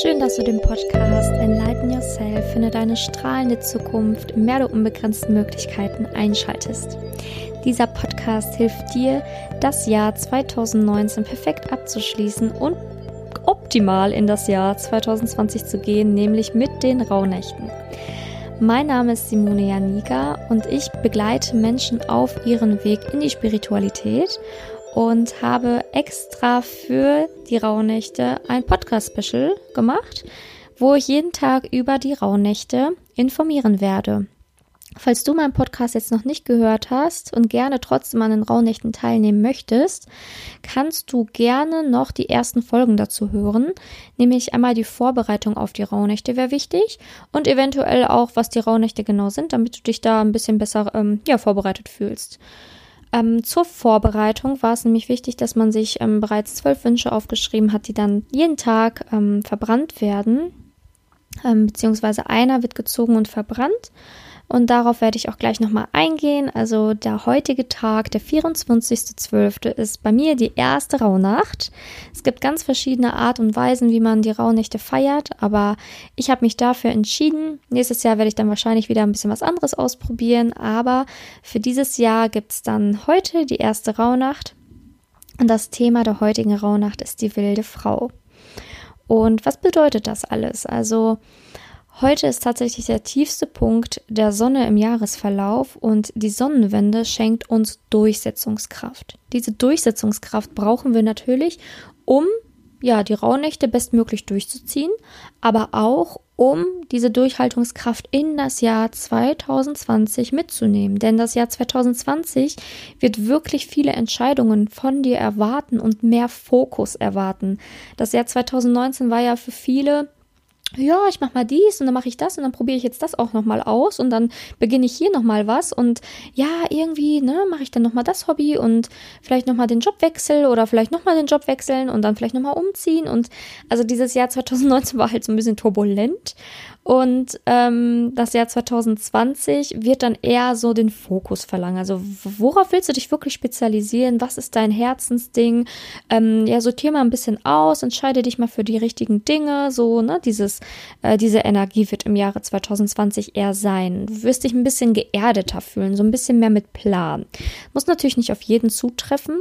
Schön, dass du den Podcast Enlighten Yourself, finde deine strahlende Zukunft im Meer der unbegrenzten Möglichkeiten einschaltest. Dieser Podcast hilft dir, das Jahr 2019 perfekt abzuschließen und optimal in das Jahr 2020 zu gehen, nämlich mit den Rauhnächten. Mein Name ist Simone Janiga und ich begleite Menschen auf ihren Weg in die Spiritualität und habe extra für die Rauhnächte ein Podcast-Special gemacht, wo ich jeden Tag über die Rauhnächte informieren werde. Falls du meinen Podcast jetzt noch nicht gehört hast und gerne trotzdem an den Rauhnächten teilnehmen möchtest, kannst du gerne noch die ersten Folgen dazu hören. Nämlich einmal die Vorbereitung auf die Rauhnächte wäre wichtig und eventuell auch, was die Rauhnächte genau sind, damit du dich da ein bisschen besser ähm, ja, vorbereitet fühlst. Ähm, zur Vorbereitung war es nämlich wichtig, dass man sich ähm, bereits zwölf Wünsche aufgeschrieben hat, die dann jeden Tag ähm, verbrannt werden. Ähm, beziehungsweise einer wird gezogen und verbrannt. Und darauf werde ich auch gleich nochmal eingehen. Also der heutige Tag, der 24.12., ist bei mir die erste Rauhnacht. Es gibt ganz verschiedene Art und Weisen, wie man die Rauhnächte feiert, aber ich habe mich dafür entschieden. Nächstes Jahr werde ich dann wahrscheinlich wieder ein bisschen was anderes ausprobieren, aber für dieses Jahr gibt es dann heute die erste Rauhnacht. Und das Thema der heutigen Rauhnacht ist die wilde Frau. Und was bedeutet das alles? Also Heute ist tatsächlich der tiefste Punkt der Sonne im Jahresverlauf und die Sonnenwende schenkt uns Durchsetzungskraft. Diese Durchsetzungskraft brauchen wir natürlich, um ja, die Rauhnächte bestmöglich durchzuziehen, aber auch um diese Durchhaltungskraft in das Jahr 2020 mitzunehmen. Denn das Jahr 2020 wird wirklich viele Entscheidungen von dir erwarten und mehr Fokus erwarten. Das Jahr 2019 war ja für viele ja, ich mach mal dies und dann mache ich das und dann probiere ich jetzt das auch nochmal aus und dann beginne ich hier nochmal was und ja, irgendwie, ne, mache ich dann nochmal das Hobby und vielleicht nochmal den Jobwechsel oder vielleicht nochmal den Job wechseln und dann vielleicht nochmal umziehen und also dieses Jahr 2019 war halt so ein bisschen turbulent und ähm, das Jahr 2020 wird dann eher so den Fokus verlangen. Also worauf willst du dich wirklich spezialisieren? Was ist dein Herzensding? Ähm, ja, sortier mal ein bisschen aus, entscheide dich mal für die richtigen Dinge. So, ne, dieses, äh, diese Energie wird im Jahre 2020 eher sein. Du wirst dich ein bisschen geerdeter fühlen, so ein bisschen mehr mit Plan. Muss natürlich nicht auf jeden zutreffen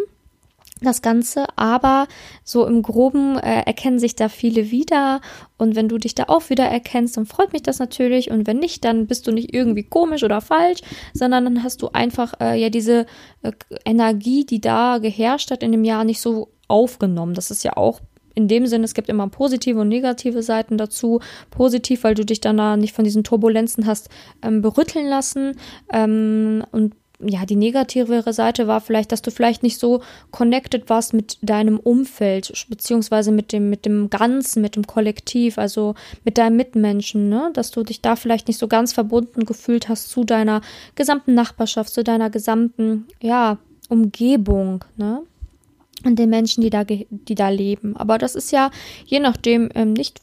das Ganze, aber so im Groben äh, erkennen sich da viele wieder und wenn du dich da auch wieder erkennst, dann freut mich das natürlich und wenn nicht, dann bist du nicht irgendwie komisch oder falsch, sondern dann hast du einfach äh, ja diese äh, Energie, die da geherrscht hat in dem Jahr, nicht so aufgenommen. Das ist ja auch in dem Sinne, es gibt immer positive und negative Seiten dazu. Positiv, weil du dich dann da nicht von diesen Turbulenzen hast ähm, berütteln lassen ähm, und ja, die negativere Seite war vielleicht, dass du vielleicht nicht so connected warst mit deinem Umfeld, beziehungsweise mit dem, mit dem Ganzen, mit dem Kollektiv, also mit deinen Mitmenschen, ne? Dass du dich da vielleicht nicht so ganz verbunden gefühlt hast zu deiner gesamten Nachbarschaft, zu deiner gesamten, ja, Umgebung, ne? und den Menschen, die da, die da leben. Aber das ist ja je nachdem ähm, nicht,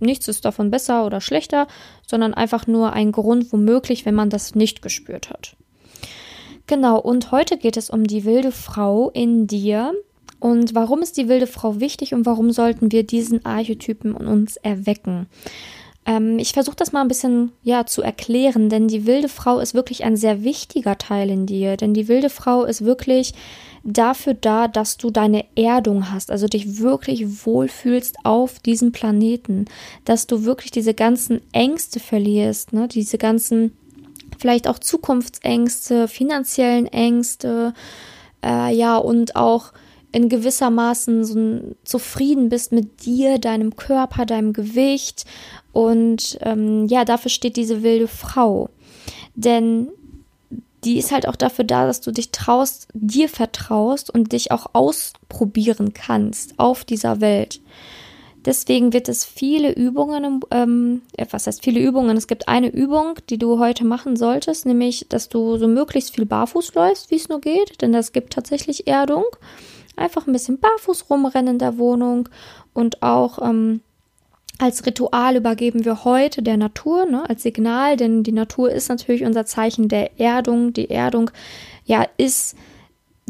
nichts ist davon besser oder schlechter, sondern einfach nur ein Grund, womöglich, wenn man das nicht gespürt hat. Genau, und heute geht es um die wilde Frau in dir. Und warum ist die wilde Frau wichtig und warum sollten wir diesen Archetypen in uns erwecken? Ähm, ich versuche das mal ein bisschen ja zu erklären, denn die wilde Frau ist wirklich ein sehr wichtiger Teil in dir. Denn die wilde Frau ist wirklich dafür da, dass du deine Erdung hast, also dich wirklich wohlfühlst auf diesem Planeten, dass du wirklich diese ganzen Ängste verlierst, ne, diese ganzen vielleicht auch Zukunftsängste, finanziellen Ängste, äh, ja, und auch in gewissermaßen so zufrieden bist mit dir, deinem Körper, deinem Gewicht. Und ähm, ja, dafür steht diese wilde Frau. Denn die ist halt auch dafür da, dass du dich traust, dir vertraust und dich auch ausprobieren kannst auf dieser Welt. Deswegen wird es viele Übungen, ähm, was heißt viele Übungen? Es gibt eine Übung, die du heute machen solltest, nämlich, dass du so möglichst viel barfuß läufst, wie es nur geht, denn das gibt tatsächlich Erdung. Einfach ein bisschen barfuß rumrennen in der Wohnung und auch ähm, als Ritual übergeben wir heute der Natur, ne, als Signal, denn die Natur ist natürlich unser Zeichen der Erdung. Die Erdung, ja, ist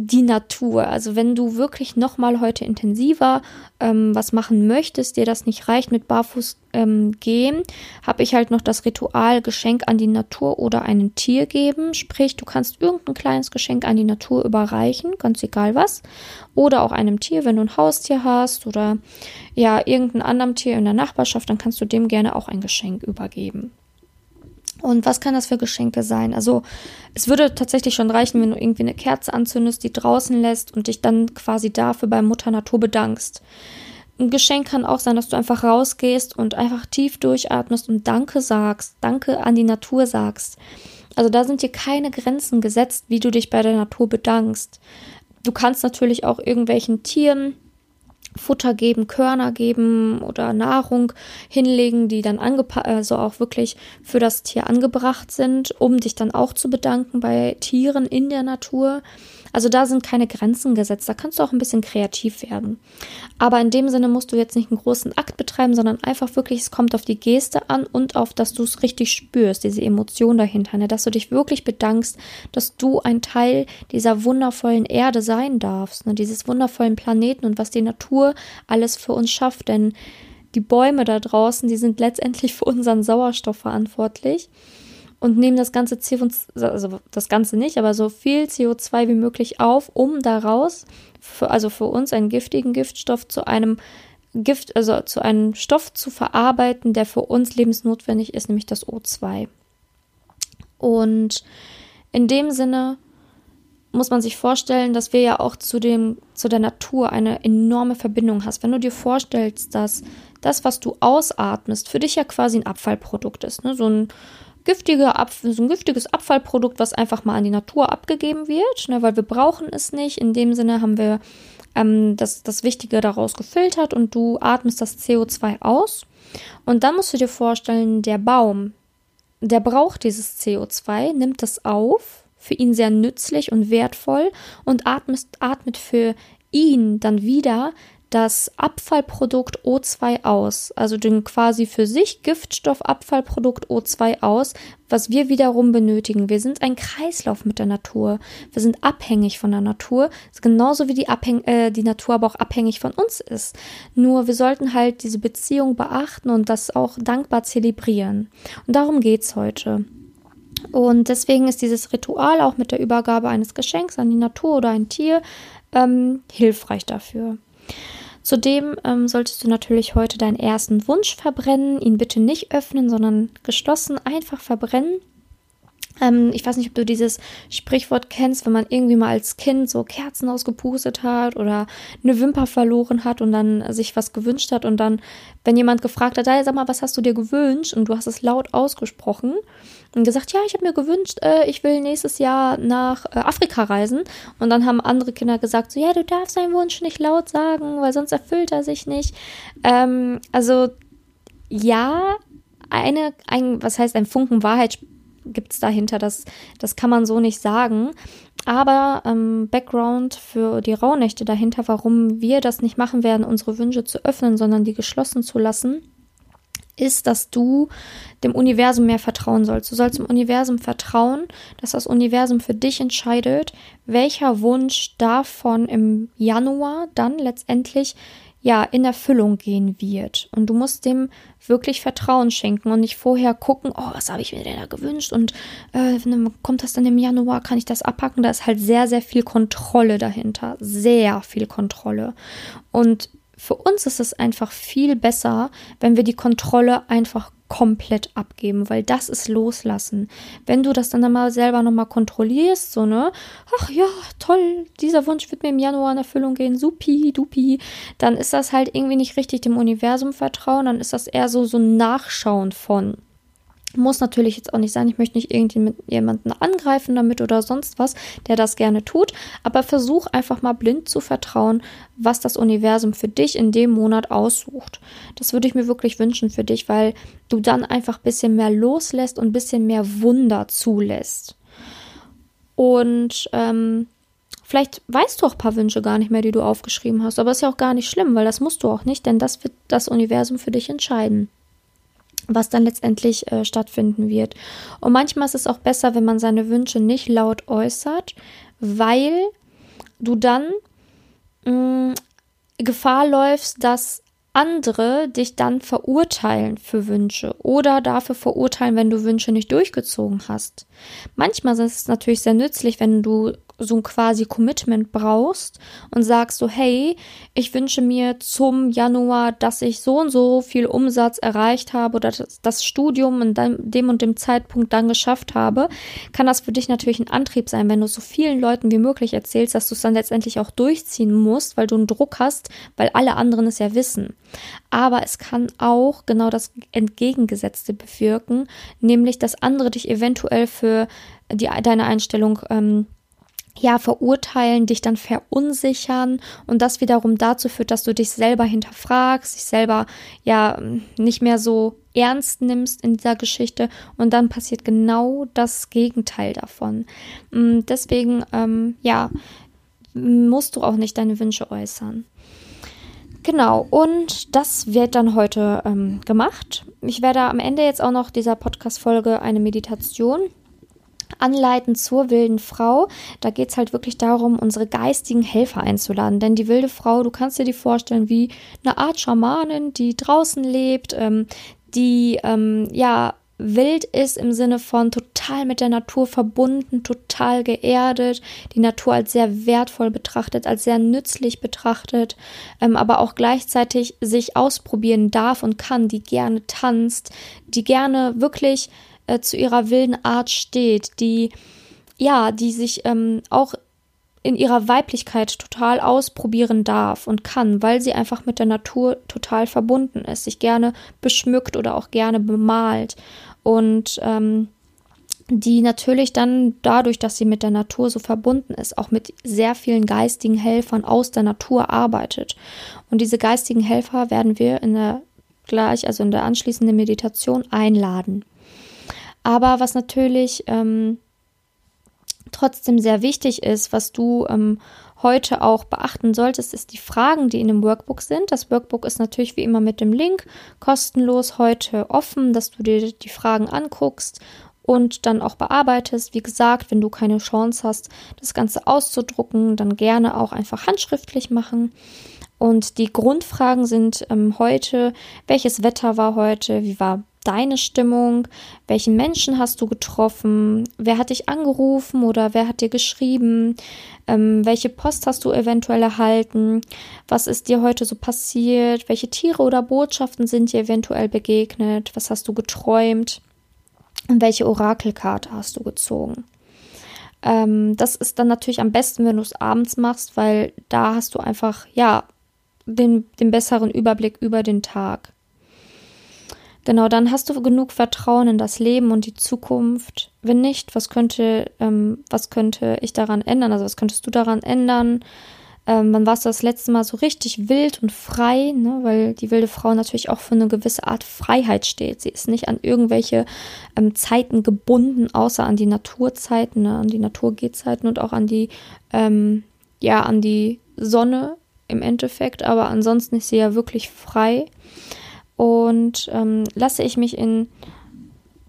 die Natur. Also wenn du wirklich noch mal heute intensiver ähm, was machen möchtest, dir das nicht reicht mit Barfuß ähm, gehen, habe ich halt noch das Ritual Geschenk an die Natur oder einem Tier geben. Sprich, du kannst irgendein kleines Geschenk an die Natur überreichen, ganz egal was. Oder auch einem Tier, wenn du ein Haustier hast oder ja, irgendein anderem Tier in der Nachbarschaft, dann kannst du dem gerne auch ein Geschenk übergeben. Und was kann das für Geschenke sein? Also es würde tatsächlich schon reichen, wenn du irgendwie eine Kerze anzündest, die draußen lässt und dich dann quasi dafür bei Mutter Natur bedankst. Ein Geschenk kann auch sein, dass du einfach rausgehst und einfach tief durchatmest und Danke sagst, Danke an die Natur sagst. Also da sind dir keine Grenzen gesetzt, wie du dich bei der Natur bedankst. Du kannst natürlich auch irgendwelchen Tieren Futter geben, Körner geben oder Nahrung hinlegen, die dann angepasst, also auch wirklich für das Tier angebracht sind, um dich dann auch zu bedanken bei Tieren in der Natur. Also da sind keine Grenzen gesetzt. Da kannst du auch ein bisschen kreativ werden. Aber in dem Sinne musst du jetzt nicht einen großen Akt betreiben, sondern einfach wirklich, es kommt auf die Geste an und auf, dass du es richtig spürst, diese Emotion dahinter, ne? dass du dich wirklich bedankst, dass du ein Teil dieser wundervollen Erde sein darfst, ne? dieses wundervollen Planeten und was die Natur alles für uns schafft. Denn die Bäume da draußen, die sind letztendlich für unseren Sauerstoff verantwortlich und nehmen das ganze CO2, also das Ganze nicht, aber so viel CO2 wie möglich auf, um daraus, für, also für uns einen giftigen Giftstoff zu einem Gift, also zu einem Stoff zu verarbeiten, der für uns lebensnotwendig ist, nämlich das O2. Und in dem Sinne muss man sich vorstellen, dass wir ja auch zu dem, zu der Natur eine enorme Verbindung hast. Wenn du dir vorstellst, dass das, was du ausatmest, für dich ja quasi ein Abfallprodukt ist, ne? so ein giftige Abf so ein giftiges Abfallprodukt, was einfach mal an die Natur abgegeben wird, ne, weil wir brauchen es nicht. In dem Sinne haben wir ähm, das, das Wichtige daraus gefiltert und du atmest das CO2 aus. Und dann musst du dir vorstellen, der Baum, der braucht dieses CO2, nimmt es auf, für ihn sehr nützlich und wertvoll und atmet, atmet für ihn dann wieder das Abfallprodukt O2 aus, also den quasi für sich Giftstoffabfallprodukt O2 aus, was wir wiederum benötigen. Wir sind ein Kreislauf mit der Natur. Wir sind abhängig von der Natur, genauso wie die, Abhäng äh, die Natur aber auch abhängig von uns ist. Nur wir sollten halt diese Beziehung beachten und das auch dankbar zelebrieren. Und darum geht's heute. Und deswegen ist dieses Ritual auch mit der Übergabe eines Geschenks an die Natur oder ein Tier ähm, hilfreich dafür. Zudem ähm, solltest du natürlich heute deinen ersten Wunsch verbrennen, ihn bitte nicht öffnen, sondern geschlossen einfach verbrennen. Ähm, ich weiß nicht, ob du dieses Sprichwort kennst, wenn man irgendwie mal als Kind so Kerzen ausgepustet hat oder eine Wimper verloren hat und dann sich was gewünscht hat und dann, wenn jemand gefragt hat, hey, sag mal, was hast du dir gewünscht und du hast es laut ausgesprochen und gesagt, ja, ich habe mir gewünscht, äh, ich will nächstes Jahr nach äh, Afrika reisen. Und dann haben andere Kinder gesagt, so, ja, du darfst deinen Wunsch nicht laut sagen, weil sonst erfüllt er sich nicht. Ähm, also ja, eine, ein, was heißt ein Funken Wahrheit gibt es dahinter, das, das kann man so nicht sagen. Aber ähm, Background für die Rauhnächte dahinter, warum wir das nicht machen werden, unsere Wünsche zu öffnen, sondern die geschlossen zu lassen, ist, dass du dem Universum mehr vertrauen sollst. Du sollst dem Universum vertrauen, dass das Universum für dich entscheidet, welcher Wunsch davon im Januar dann letztendlich ja in Erfüllung gehen wird. Und du musst dem wirklich Vertrauen schenken und nicht vorher gucken, oh, was habe ich mir denn da gewünscht und äh, kommt das dann im Januar, kann ich das abpacken? Da ist halt sehr, sehr viel Kontrolle dahinter. Sehr viel Kontrolle. Und für uns ist es einfach viel besser, wenn wir die Kontrolle einfach komplett abgeben, weil das ist loslassen. Wenn du das dann mal selber nochmal kontrollierst, so, ne, ach ja, toll, dieser Wunsch wird mir im Januar in Erfüllung gehen, supi, dupi, dann ist das halt irgendwie nicht richtig dem Universum vertrauen, dann ist das eher so, so ein Nachschauen von. Muss natürlich jetzt auch nicht sein, ich möchte nicht irgendjemanden angreifen damit oder sonst was, der das gerne tut, aber versuch einfach mal blind zu vertrauen, was das Universum für dich in dem Monat aussucht. Das würde ich mir wirklich wünschen für dich, weil du dann einfach ein bisschen mehr loslässt und ein bisschen mehr Wunder zulässt. Und ähm, vielleicht weißt du auch ein paar Wünsche gar nicht mehr, die du aufgeschrieben hast, aber ist ja auch gar nicht schlimm, weil das musst du auch nicht, denn das wird das Universum für dich entscheiden was dann letztendlich äh, stattfinden wird. Und manchmal ist es auch besser, wenn man seine Wünsche nicht laut äußert, weil du dann mh, mm, Gefahr läufst, dass andere dich dann verurteilen für Wünsche oder dafür verurteilen, wenn du Wünsche nicht durchgezogen hast. Manchmal ist es natürlich sehr nützlich, wenn du so ein quasi Commitment brauchst und sagst so, hey, ich wünsche mir zum Januar, dass ich so und so viel Umsatz erreicht habe oder das Studium in dem und dem Zeitpunkt dann geschafft habe, kann das für dich natürlich ein Antrieb sein, wenn du so vielen Leuten wie möglich erzählst, dass du es dann letztendlich auch durchziehen musst, weil du einen Druck hast, weil alle anderen es ja wissen. Aber es kann auch genau das Entgegengesetzte bewirken, nämlich dass andere dich eventuell für die, deine Einstellung ähm, ja, verurteilen, dich dann verunsichern und das wiederum dazu führt, dass du dich selber hinterfragst, dich selber ja nicht mehr so ernst nimmst in dieser Geschichte und dann passiert genau das Gegenteil davon. Mm, deswegen, ähm, ja, musst du auch nicht deine Wünsche äußern. Genau, und das wird dann heute ähm, gemacht. Ich werde am Ende jetzt auch noch dieser Podcast-Folge eine Meditation anleiten zur wilden Frau. Da geht es halt wirklich darum, unsere geistigen Helfer einzuladen. Denn die wilde Frau, du kannst dir die vorstellen wie eine Art Schamanin, die draußen lebt, ähm, die ähm, ja wild ist im Sinne von total mit der Natur verbunden, total geerdet, die Natur als sehr wertvoll betrachtet, als sehr nützlich betrachtet, ähm, aber auch gleichzeitig sich ausprobieren darf und kann, die gerne tanzt, die gerne wirklich äh, zu ihrer wilden Art steht, die ja, die sich ähm, auch in ihrer Weiblichkeit total ausprobieren darf und kann, weil sie einfach mit der Natur total verbunden ist, sich gerne beschmückt oder auch gerne bemalt und ähm, die natürlich dann dadurch, dass sie mit der Natur so verbunden ist, auch mit sehr vielen geistigen Helfern aus der Natur arbeitet. Und diese geistigen Helfer werden wir in der gleich, also in der anschließenden Meditation einladen. Aber was natürlich ähm, trotzdem sehr wichtig ist, was du ähm, heute auch beachten solltest, ist die Fragen, die in dem Workbook sind. Das Workbook ist natürlich wie immer mit dem Link kostenlos heute offen, dass du dir die Fragen anguckst und dann auch bearbeitest. Wie gesagt, wenn du keine Chance hast, das Ganze auszudrucken, dann gerne auch einfach handschriftlich machen. Und die Grundfragen sind ähm, heute, welches Wetter war heute, wie war deine Stimmung? Welchen Menschen hast du getroffen? Wer hat dich angerufen oder wer hat dir geschrieben? Ähm, welche Post hast du eventuell erhalten? Was ist dir heute so passiert? Welche Tiere oder Botschaften sind dir eventuell begegnet? Was hast du geträumt? Und welche Orakelkarte hast du gezogen? Ähm, das ist dann natürlich am besten, wenn du es abends machst, weil da hast du einfach, ja, den, den besseren Überblick über den Tag. Genau, dann hast du genug Vertrauen in das Leben und die Zukunft. Wenn nicht, was könnte, ähm, was könnte ich daran ändern? Also was könntest du daran ändern? Ähm, wann warst du das letzte Mal so richtig wild und frei? Ne? Weil die wilde Frau natürlich auch für eine gewisse Art Freiheit steht. Sie ist nicht an irgendwelche ähm, Zeiten gebunden, außer an die Naturzeiten, ne? an die Naturgehzeiten und auch an die, ähm, ja, an die Sonne im Endeffekt. Aber ansonsten ist sie ja wirklich frei und ähm, lasse ich mich in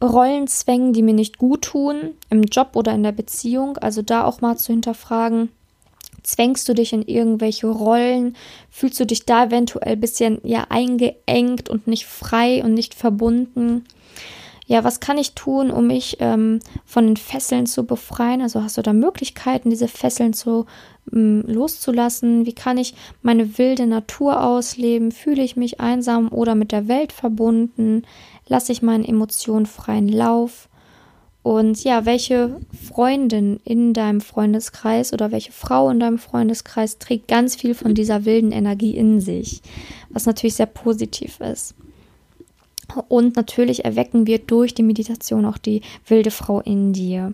Rollen zwängen, die mir nicht gut tun, im Job oder in der Beziehung. Also da auch mal zu hinterfragen, zwängst du dich in irgendwelche Rollen, fühlst du dich da eventuell ein bisschen ja eingeengt und nicht frei und nicht verbunden. Ja, was kann ich tun, um mich ähm, von den Fesseln zu befreien? Also hast du da Möglichkeiten, diese Fesseln zu loszulassen? Wie kann ich meine wilde Natur ausleben? Fühle ich mich einsam oder mit der Welt verbunden? Lasse ich meinen Emotionen freien Lauf? Und ja, welche Freundin in deinem Freundeskreis oder welche Frau in deinem Freundeskreis trägt ganz viel von dieser wilden Energie in sich, was natürlich sehr positiv ist. Und natürlich erwecken wir durch die Meditation auch die wilde Frau in dir.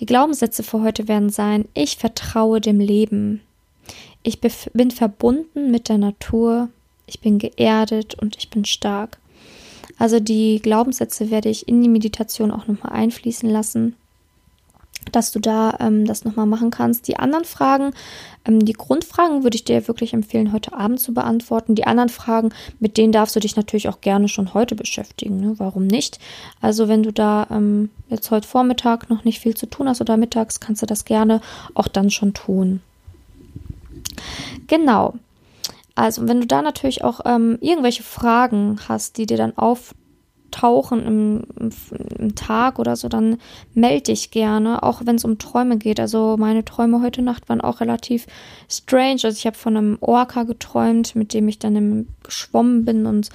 Die Glaubenssätze für heute werden sein, ich vertraue dem Leben. Ich bin verbunden mit der Natur. Ich bin geerdet und ich bin stark. Also die Glaubenssätze werde ich in die Meditation auch nochmal einfließen lassen dass du da ähm, das nochmal machen kannst. Die anderen Fragen, ähm, die Grundfragen würde ich dir wirklich empfehlen, heute Abend zu beantworten. Die anderen Fragen, mit denen darfst du dich natürlich auch gerne schon heute beschäftigen. Ne? Warum nicht? Also wenn du da ähm, jetzt heute Vormittag noch nicht viel zu tun hast oder mittags, kannst du das gerne auch dann schon tun. Genau. Also, wenn du da natürlich auch ähm, irgendwelche Fragen hast, die dir dann auftauchen im, im, im Tag oder so, dann melde dich gerne, auch wenn es um Träume geht. Also, meine Träume heute Nacht waren auch relativ strange. Also, ich habe von einem Orca geträumt, mit dem ich dann im, geschwommen bin und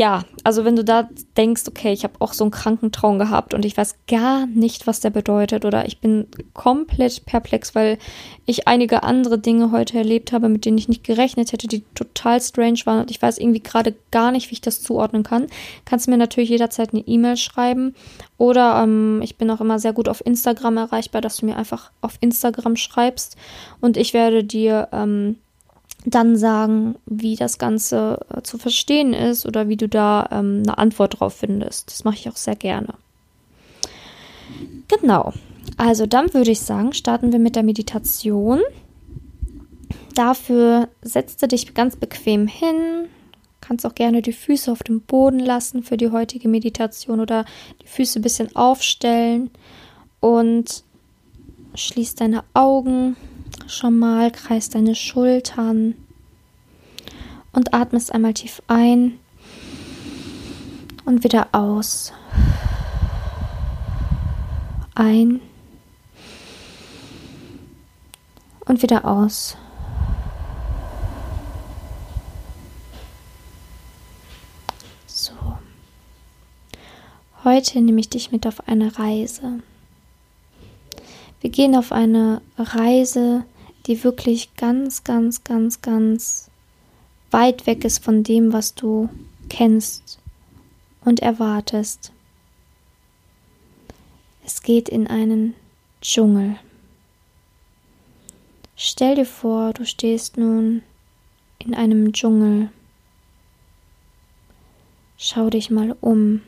ja, also wenn du da denkst, okay, ich habe auch so einen kranken Traum gehabt und ich weiß gar nicht, was der bedeutet oder ich bin komplett perplex, weil ich einige andere Dinge heute erlebt habe, mit denen ich nicht gerechnet hätte, die total strange waren und ich weiß irgendwie gerade gar nicht, wie ich das zuordnen kann, kannst du mir natürlich jederzeit eine E-Mail schreiben oder ähm, ich bin auch immer sehr gut auf Instagram erreichbar, dass du mir einfach auf Instagram schreibst und ich werde dir ähm, dann sagen, wie das Ganze äh, zu verstehen ist oder wie du da ähm, eine Antwort drauf findest. Das mache ich auch sehr gerne. Genau. Also dann würde ich sagen, starten wir mit der Meditation. Dafür setzt du dich ganz bequem hin. Kannst auch gerne die Füße auf dem Boden lassen für die heutige Meditation oder die Füße ein bisschen aufstellen und schließ deine Augen schon mal, kreis deine Schultern und atmest einmal tief ein und wieder aus. Ein und wieder aus. So. Heute nehme ich dich mit auf eine Reise. Wir gehen auf eine Reise, die wirklich ganz, ganz, ganz, ganz weit weg ist von dem, was du kennst und erwartest. Es geht in einen Dschungel. Stell dir vor, du stehst nun in einem Dschungel. Schau dich mal um.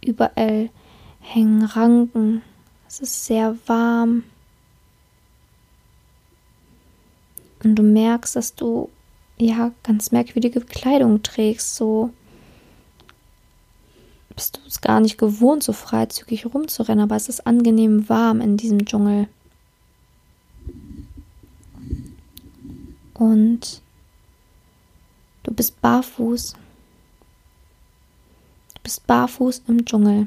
Überall hängen Ranken. Es ist sehr warm. Und du merkst, dass du ja ganz merkwürdige Kleidung trägst. So bist du es gar nicht gewohnt, so freizügig rumzurennen, aber es ist angenehm warm in diesem Dschungel. Und du bist barfuß. Du bist barfuß im Dschungel.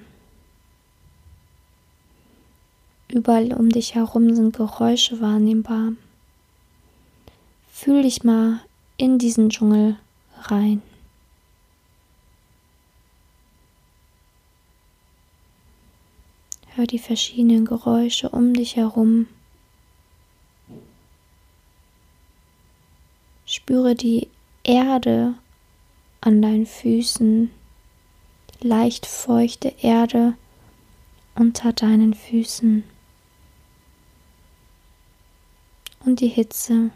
Überall um dich herum sind Geräusche wahrnehmbar. Fühl dich mal in diesen Dschungel rein. Hör die verschiedenen Geräusche um dich herum. Spüre die Erde an deinen Füßen, leicht feuchte Erde unter deinen Füßen. und die Hitze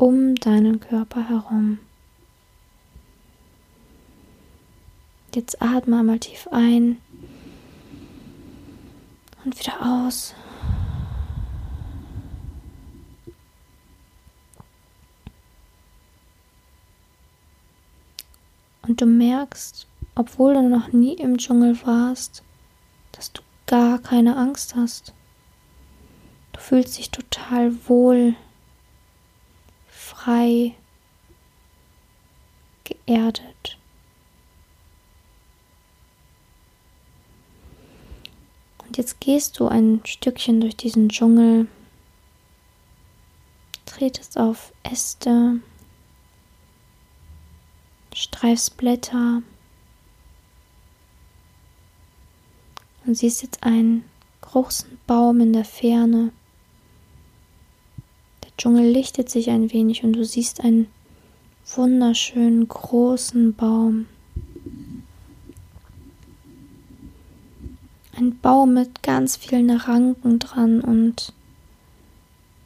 um deinen Körper herum. Jetzt atme einmal tief ein und wieder aus. Und du merkst, obwohl du noch nie im Dschungel warst, dass du gar keine Angst hast. Du fühlst dich total wohl, frei, geerdet. Und jetzt gehst du ein Stückchen durch diesen Dschungel, tretest auf Äste, streifst Blätter und siehst jetzt einen großen Baum in der Ferne. Dschungel lichtet sich ein wenig und du siehst einen wunderschönen großen Baum. Ein Baum mit ganz vielen Ranken dran und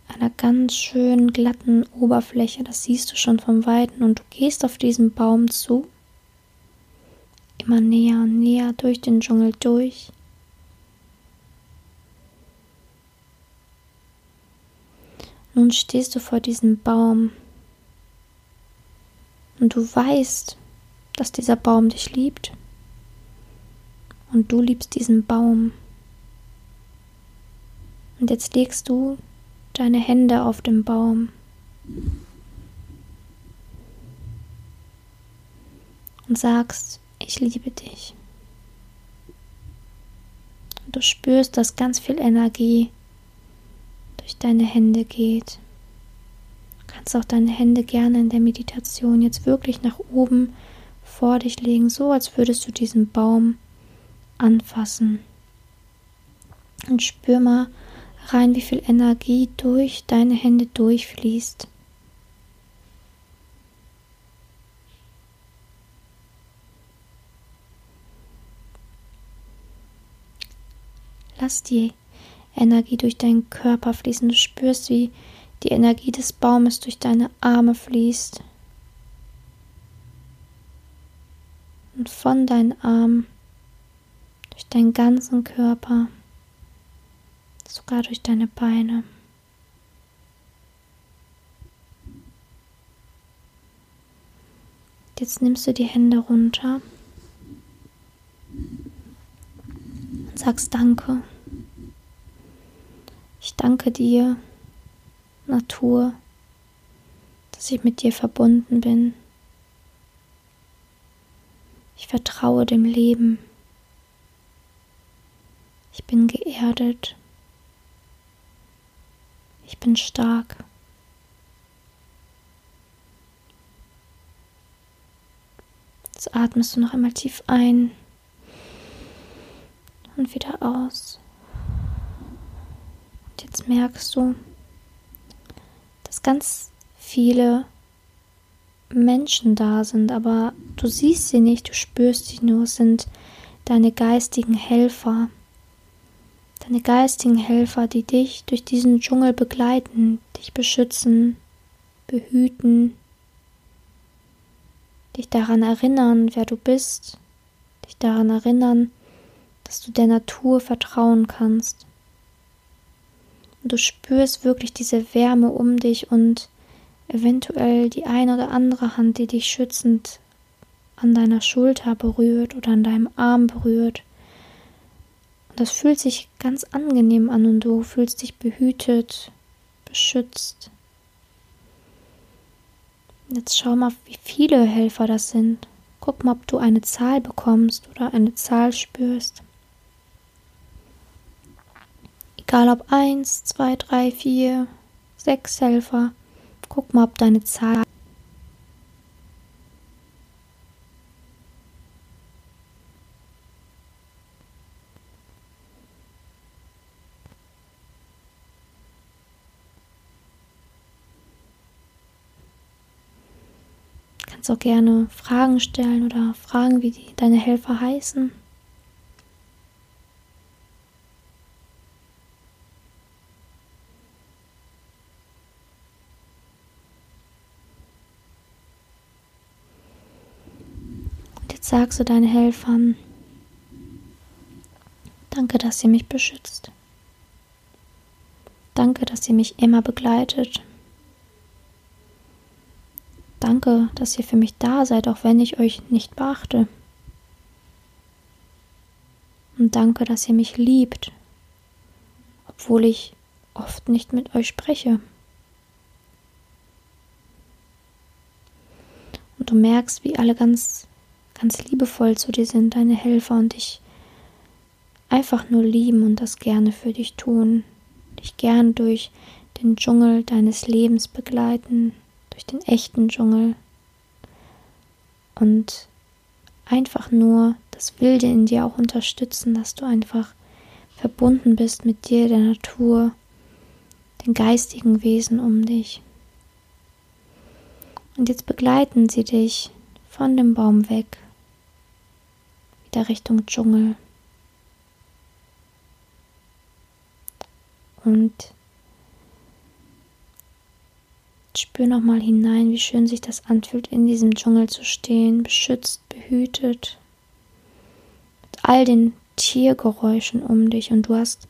einer ganz schönen glatten Oberfläche. Das siehst du schon vom Weiten und du gehst auf diesen Baum zu. Immer näher und näher durch den Dschungel durch. Nun stehst du vor diesem Baum und du weißt, dass dieser Baum dich liebt und du liebst diesen Baum. Und jetzt legst du deine Hände auf dem Baum. Und sagst, ich liebe dich. Und du spürst, dass ganz viel Energie durch deine Hände geht. Du kannst auch deine Hände gerne in der Meditation jetzt wirklich nach oben vor dich legen, so als würdest du diesen Baum anfassen. Und spür mal rein, wie viel Energie durch deine Hände durchfließt. Lass die Energie durch deinen Körper fließen. Du spürst, wie die Energie des Baumes durch deine Arme fließt. Und von deinen Armen durch deinen ganzen Körper, sogar durch deine Beine. Jetzt nimmst du die Hände runter und sagst Danke. Ich danke dir, Natur, dass ich mit dir verbunden bin. Ich vertraue dem Leben. Ich bin geerdet. Ich bin stark. Jetzt atmest du noch einmal tief ein und wieder aus. Jetzt merkst du, dass ganz viele Menschen da sind, aber du siehst sie nicht, du spürst sie nur, sind deine geistigen Helfer deine geistigen Helfer, die dich durch diesen Dschungel begleiten, dich beschützen, behüten, dich daran erinnern, wer du bist, dich daran erinnern, dass du der Natur vertrauen kannst. Und du spürst wirklich diese Wärme um dich und eventuell die eine oder andere Hand, die dich schützend an deiner Schulter berührt oder an deinem Arm berührt das fühlt sich ganz angenehm an und du fühlst dich behütet, beschützt. Jetzt schau mal, wie viele Helfer das sind. Guck mal, ob du eine Zahl bekommst oder eine Zahl spürst. Egal ob eins, zwei, drei, vier, sechs Helfer. Guck mal, ob deine Zahl kannst auch gerne Fragen stellen oder fragen, wie die, deine Helfer heißen. Sagst du deinen Helfern, danke, dass ihr mich beschützt. Danke, dass ihr mich immer begleitet. Danke, dass ihr für mich da seid, auch wenn ich euch nicht beachte. Und danke, dass ihr mich liebt, obwohl ich oft nicht mit euch spreche. Und du merkst, wie alle ganz, ganz liebevoll zu dir sind, deine Helfer und dich einfach nur lieben und das gerne für dich tun, dich gern durch den Dschungel deines Lebens begleiten, durch den echten Dschungel. Und einfach nur das Wilde in dir auch unterstützen, dass du einfach verbunden bist mit dir, der Natur, den geistigen Wesen um dich. Und jetzt begleiten sie dich von dem Baum weg, wieder Richtung Dschungel. Und Spür nochmal hinein, wie schön sich das anfühlt, in diesem Dschungel zu stehen, beschützt, behütet, mit all den Tiergeräuschen um dich und du hast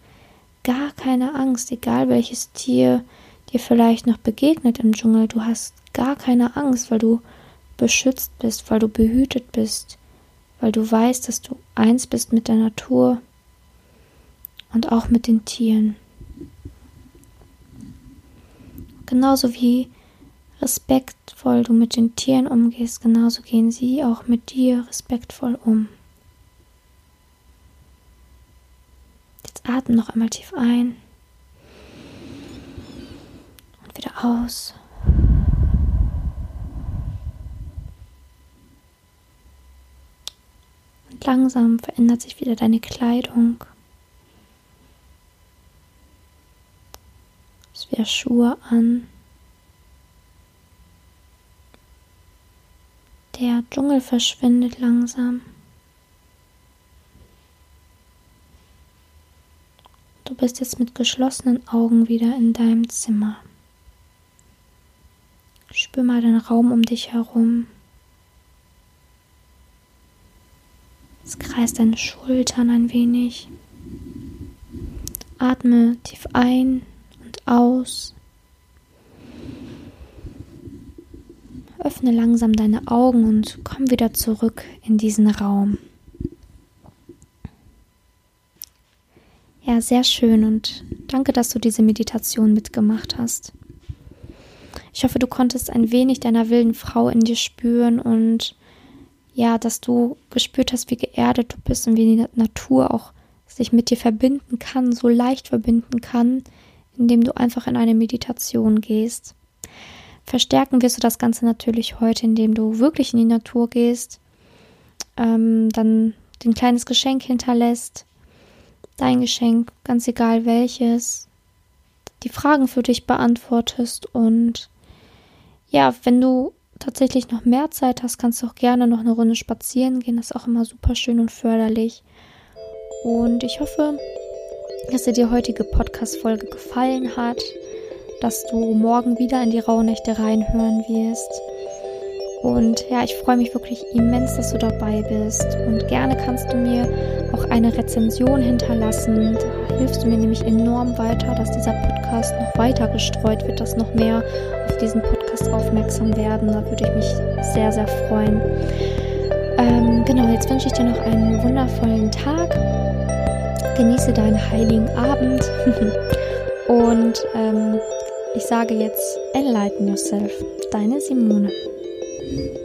gar keine Angst, egal welches Tier dir vielleicht noch begegnet im Dschungel, du hast gar keine Angst, weil du beschützt bist, weil du behütet bist, weil du weißt, dass du eins bist mit der Natur und auch mit den Tieren. genauso wie respektvoll du mit den Tieren umgehst, genauso gehen sie auch mit dir respektvoll um. Jetzt atme noch einmal tief ein und wieder aus. Und langsam verändert sich wieder deine Kleidung. Es wieder Schuhe an. Der Dschungel verschwindet langsam. Du bist jetzt mit geschlossenen Augen wieder in deinem Zimmer. Spür mal den Raum um dich herum. Es kreist deine Schultern ein wenig. Atme tief ein und aus. Öffne langsam deine Augen und komm wieder zurück in diesen Raum. Ja, sehr schön und danke, dass du diese Meditation mitgemacht hast. Ich hoffe, du konntest ein wenig deiner wilden Frau in dir spüren und ja, dass du gespürt hast, wie geerdet du bist und wie die Natur auch sich mit dir verbinden kann, so leicht verbinden kann, indem du einfach in eine Meditation gehst. Verstärken wirst du das Ganze natürlich heute, indem du wirklich in die Natur gehst, ähm, dann ein kleines Geschenk hinterlässt, dein Geschenk, ganz egal welches, die Fragen für dich beantwortest und ja, wenn du tatsächlich noch mehr Zeit hast, kannst du auch gerne noch eine Runde spazieren gehen. Das ist auch immer super schön und förderlich. Und ich hoffe, dass dir die heutige Podcast-Folge gefallen hat dass du morgen wieder in die Rauhnächte reinhören wirst. Und ja, ich freue mich wirklich immens, dass du dabei bist. Und gerne kannst du mir auch eine Rezension hinterlassen. Da hilfst du mir nämlich enorm weiter, dass dieser Podcast noch weiter gestreut wird, dass noch mehr auf diesen Podcast aufmerksam werden. Da würde ich mich sehr, sehr freuen. Ähm, genau, jetzt wünsche ich dir noch einen wundervollen Tag. Genieße deinen heiligen Abend. Und ähm, ich sage jetzt Enlighten Yourself, deine Simone. Thank you.